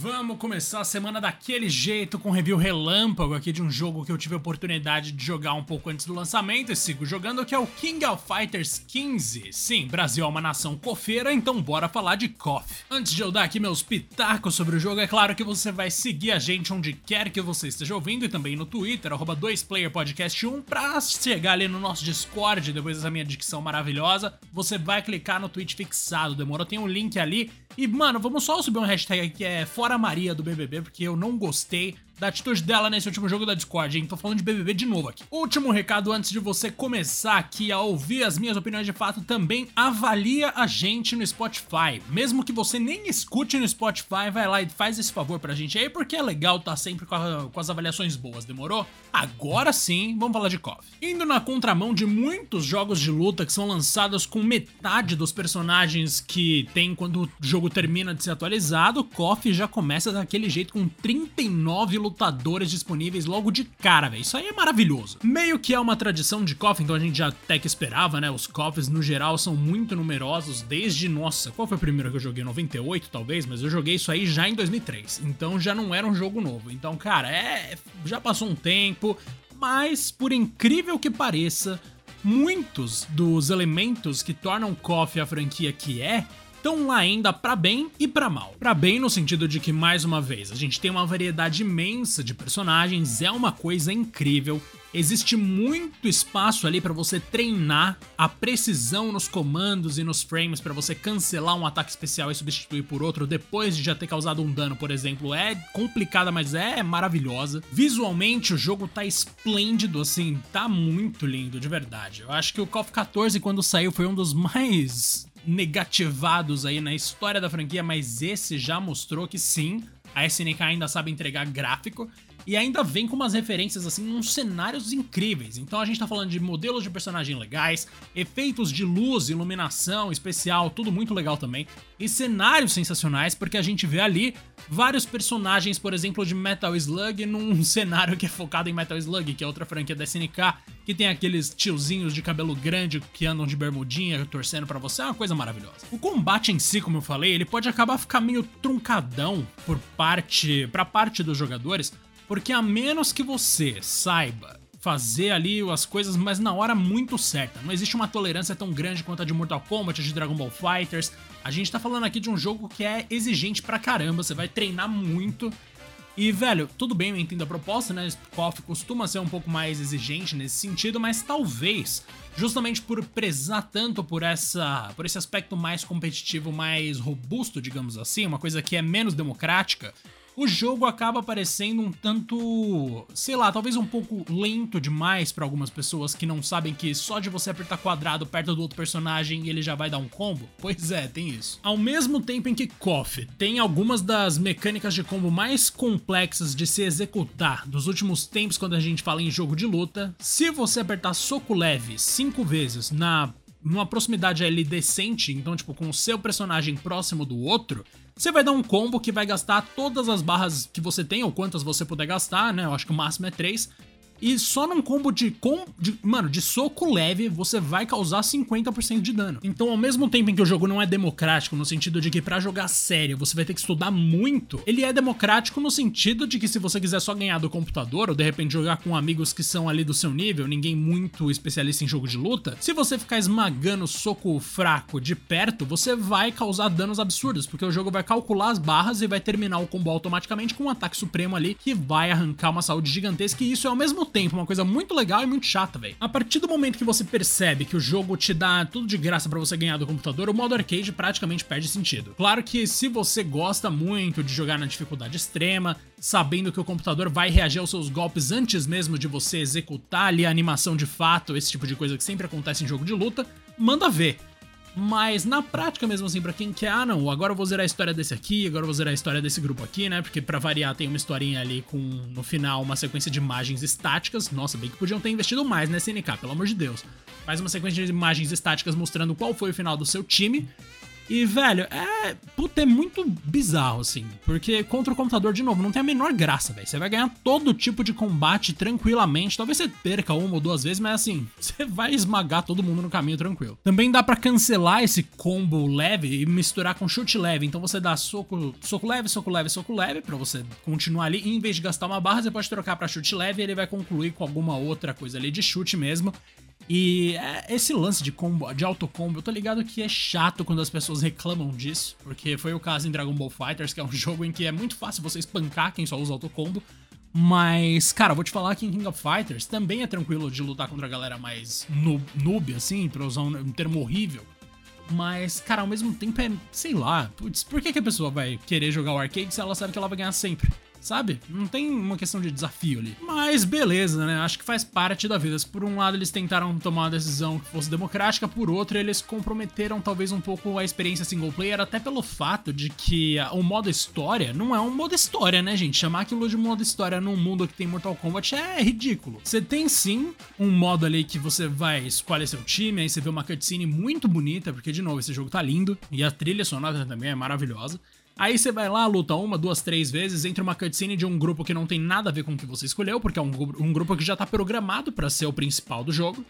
Vamos começar a semana daquele jeito, com review relâmpago aqui de um jogo que eu tive a oportunidade de jogar um pouco antes do lançamento e sigo jogando, que é o King of Fighters 15. Sim, Brasil é uma nação cofeira, então bora falar de KOF. Antes de eu dar aqui meus pitacos sobre o jogo, é claro que você vai seguir a gente onde quer que você esteja ouvindo e também no Twitter, arroba 2playerpodcast1, pra chegar ali no nosso Discord, depois dessa minha dicção maravilhosa, você vai clicar no tweet fixado, demorou? Tem um link ali. E, mano, vamos só subir um hashtag que é Fora Maria do BBB, porque eu não gostei da atitude dela nesse último jogo da Discord, hein? Tô falando de BBB de novo aqui. Último recado antes de você começar aqui a ouvir as minhas opiniões de fato, também avalia a gente no Spotify. Mesmo que você nem escute no Spotify, vai lá e faz esse favor pra gente aí, porque é legal tá sempre com, a, com as avaliações boas, demorou? Agora sim, vamos falar de KOF. Indo na contramão de muitos jogos de luta que são lançados com metade dos personagens que tem quando o jogo termina de ser atualizado, KOF já começa daquele jeito com 39 lutadores disponíveis logo de cara, velho. Isso aí é maravilhoso. Meio que é uma tradição de KOF, então a gente já até que esperava, né? Os KOFs no geral são muito numerosos desde, nossa, qual foi o primeiro que eu joguei? 98 talvez, mas eu joguei isso aí já em 2003. Então já não era um jogo novo. Então, cara, é já passou um tempo, mas por incrível que pareça, muitos dos elementos que tornam KOF a franquia que é estão lá ainda para bem e para mal. Para bem no sentido de que mais uma vez, a gente tem uma variedade imensa de personagens, é uma coisa incrível. Existe muito espaço ali para você treinar a precisão nos comandos e nos frames para você cancelar um ataque especial e substituir por outro depois de já ter causado um dano, por exemplo. É complicada, mas é maravilhosa. Visualmente o jogo tá esplêndido, assim, tá muito lindo, de verdade. Eu acho que o KOF 14 quando saiu foi um dos mais negativados aí na história da franquia, mas esse já mostrou que sim, a SNK ainda sabe entregar gráfico e ainda vem com umas referências assim, uns cenários incríveis. Então a gente tá falando de modelos de personagem legais, efeitos de luz, iluminação especial, tudo muito legal também, e cenários sensacionais, porque a gente vê ali vários personagens, por exemplo, de Metal Slug num cenário que é focado em Metal Slug, que é outra franquia da SNK, que tem aqueles tiozinhos de cabelo grande que andam de bermudinha torcendo para você, é uma coisa maravilhosa. O combate em si, como eu falei, ele pode acabar ficar meio truncadão por parte, para parte dos jogadores, porque a menos que você saiba fazer ali as coisas, mas na hora muito certa. Não existe uma tolerância tão grande quanto a de Mortal Kombat, de Dragon Ball Fighters. A gente tá falando aqui de um jogo que é exigente pra caramba, você vai treinar muito. E, velho, tudo bem, eu entendo a proposta, né? KOF costuma ser um pouco mais exigente nesse sentido, mas talvez, justamente por prezar tanto por essa, por esse aspecto mais competitivo, mais robusto, digamos assim, uma coisa que é menos democrática, o jogo acaba parecendo um tanto, sei lá, talvez um pouco lento demais para algumas pessoas que não sabem que só de você apertar quadrado perto do outro personagem ele já vai dar um combo. Pois é, tem isso. Ao mesmo tempo em que KOF tem algumas das mecânicas de combo mais complexas de se executar dos últimos tempos quando a gente fala em jogo de luta, se você apertar soco leve cinco vezes na numa proximidade ali decente, então tipo com o seu personagem próximo do outro, você vai dar um combo que vai gastar todas as barras que você tem, ou quantas você puder gastar, né? Eu acho que o máximo é 3. E só num combo de, com, de, mano, de soco leve, você vai causar 50% de dano. Então, ao mesmo tempo em que o jogo não é democrático, no sentido de que para jogar sério você vai ter que estudar muito, ele é democrático no sentido de que se você quiser só ganhar do computador, ou de repente jogar com amigos que são ali do seu nível, ninguém muito especialista em jogo de luta, se você ficar esmagando soco fraco de perto, você vai causar danos absurdos, porque o jogo vai calcular as barras e vai terminar o combo automaticamente com um ataque supremo ali que vai arrancar uma saúde gigantesca, e isso é ao mesmo tempo uma coisa muito legal e muito chata, velho. A partir do momento que você percebe que o jogo te dá tudo de graça para você ganhar do computador, o modo arcade praticamente perde sentido. Claro que se você gosta muito de jogar na dificuldade extrema, sabendo que o computador vai reagir aos seus golpes antes mesmo de você executar ali a animação de fato, esse tipo de coisa que sempre acontece em jogo de luta, manda ver. Mas na prática mesmo assim, para quem quer, ah não, agora eu vou zerar a história desse aqui, agora eu vou zerar a história desse grupo aqui, né? Porque para variar tem uma historinha ali com no final uma sequência de imagens estáticas. Nossa, bem que podiam ter investido mais nessa SNK, pelo amor de Deus. Mais uma sequência de imagens estáticas mostrando qual foi o final do seu time. E, velho, é. Puta, é muito bizarro, assim. Porque contra o computador, de novo, não tem a menor graça, velho. Você vai ganhar todo tipo de combate tranquilamente. Talvez você perca uma ou duas vezes, mas assim, você vai esmagar todo mundo no caminho tranquilo. Também dá para cancelar esse combo leve e misturar com chute leve. Então você dá soco, soco leve, soco leve, soco leve, para você continuar ali. E em vez de gastar uma barra, você pode trocar para chute leve e ele vai concluir com alguma outra coisa ali de chute mesmo. E é, esse lance de combo, de autocombo, eu tô ligado que é chato quando as pessoas reclamam disso, porque foi o caso em Dragon Ball Fighters, que é um jogo em que é muito fácil você espancar quem só usa autocombo. Mas, cara, vou te falar que em King of Fighters também é tranquilo de lutar contra a galera mais noob, noob assim, pra usar um, um termo horrível. Mas, cara, ao mesmo tempo é, sei lá, putz, por que, que a pessoa vai querer jogar o arcade se ela sabe que ela vai ganhar sempre? Sabe? Não tem uma questão de desafio ali. Mas beleza, né? Acho que faz parte da vida. Por um lado, eles tentaram tomar uma decisão que fosse democrática, por outro, eles comprometeram talvez um pouco a experiência single player, até pelo fato de que o modo história não é um modo história, né, gente? Chamar aquilo de modo história num mundo que tem Mortal Kombat é ridículo. Você tem sim um modo ali que você vai escolher seu time, aí você vê uma cutscene muito bonita, porque de novo, esse jogo tá lindo, e a trilha sonora também é maravilhosa. Aí você vai lá, luta uma, duas, três vezes, entre uma cutscene de um grupo que não tem nada a ver com o que você escolheu, porque é um, um grupo que já tá programado para ser o principal do jogo.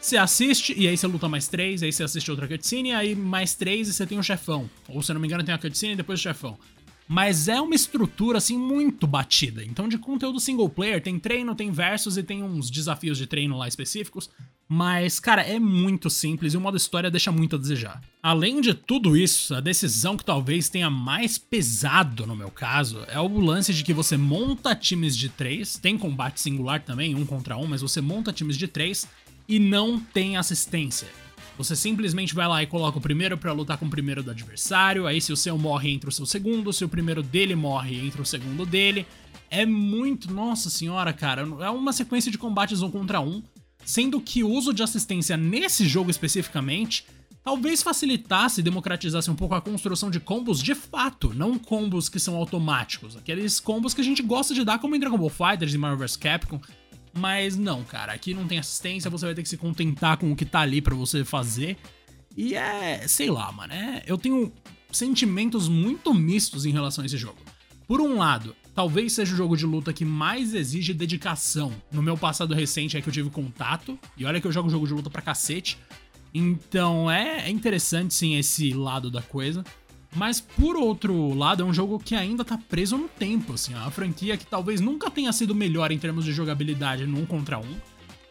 Você assiste e aí você luta mais três, aí você assiste outra cutscene, aí mais três e você tem o um chefão. Ou se não me engano, tem a cutscene e depois o chefão. Mas é uma estrutura assim muito batida. Então, de conteúdo single player, tem treino, tem versos e tem uns desafios de treino lá específicos. Mas, cara, é muito simples e o modo história deixa muito a desejar. Além de tudo isso, a decisão que talvez tenha mais pesado no meu caso é o lance de que você monta times de três, tem combate singular também, um contra um, mas você monta times de três e não tem assistência. Você simplesmente vai lá e coloca o primeiro para lutar com o primeiro do adversário, aí se o seu morre entre o seu segundo, se o primeiro dele morre entre o segundo dele. É muito, nossa senhora, cara, é uma sequência de combates um contra um sendo que o uso de assistência nesse jogo especificamente talvez facilitasse e democratizasse um pouco a construção de combos de fato, não combos que são automáticos, aqueles combos que a gente gosta de dar como em Dragon Ball FighterZ e Marvel vs Capcom, mas não, cara, aqui não tem assistência, você vai ter que se contentar com o que tá ali para você fazer. E é, sei lá, mano, é, eu tenho sentimentos muito mistos em relação a esse jogo. Por um lado, talvez seja o jogo de luta que mais exige dedicação. No meu passado recente é que eu tive contato, e olha que eu jogo jogo de luta pra cacete. Então é, é interessante sim esse lado da coisa. Mas por outro lado, é um jogo que ainda tá preso no tempo, assim, é uma franquia que talvez nunca tenha sido melhor em termos de jogabilidade no um contra um,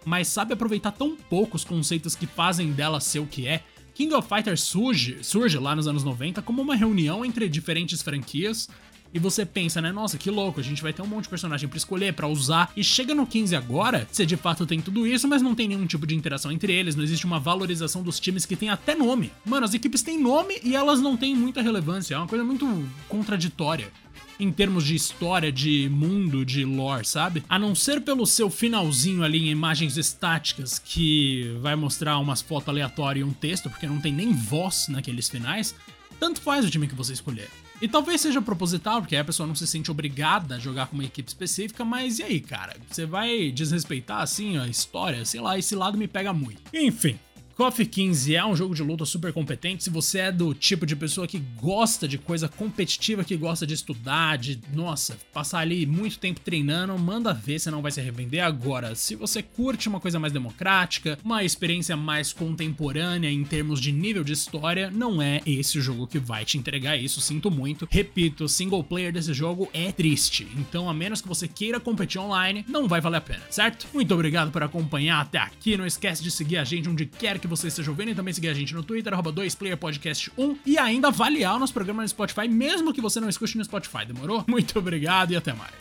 mas sabe aproveitar tão pouco os conceitos que fazem dela ser o que é. King of Fighters surge, surge lá nos anos 90 como uma reunião entre diferentes franquias e você pensa, né? Nossa, que louco, a gente vai ter um monte de personagem para escolher, para usar. E chega no 15 agora, você de fato tem tudo isso, mas não tem nenhum tipo de interação entre eles, não existe uma valorização dos times que tem até nome. Mano, as equipes têm nome e elas não têm muita relevância, é uma coisa muito contraditória em termos de história, de mundo, de lore, sabe? A não ser pelo seu finalzinho ali em imagens estáticas que vai mostrar umas fotos aleatórias e um texto, porque não tem nem voz naqueles finais, tanto faz o time que você escolher. E talvez seja proposital, porque aí a pessoa não se sente obrigada a jogar com uma equipe específica, mas e aí, cara? Você vai desrespeitar assim a história? Sei lá, esse lado me pega muito. Enfim, KOF 15 é um jogo de luta super competente. Se você é do tipo de pessoa que gosta de coisa competitiva, que gosta de estudar, de, nossa, passar ali muito tempo treinando, manda ver, você não vai se arrepender. Agora, se você curte uma coisa mais democrática, uma experiência mais contemporânea em termos de nível de história, não é esse o jogo que vai te entregar isso, sinto muito. Repito, o single player desse jogo é triste, então a menos que você queira competir online, não vai valer a pena, certo? Muito obrigado por acompanhar até aqui, não esquece de seguir a gente onde quer que você esteja ouvindo e também seguir a gente no Twitter, arroba 2playerpodcast1 e ainda avaliar o nosso programa no Spotify, mesmo que você não escute no Spotify, demorou? Muito obrigado e até mais.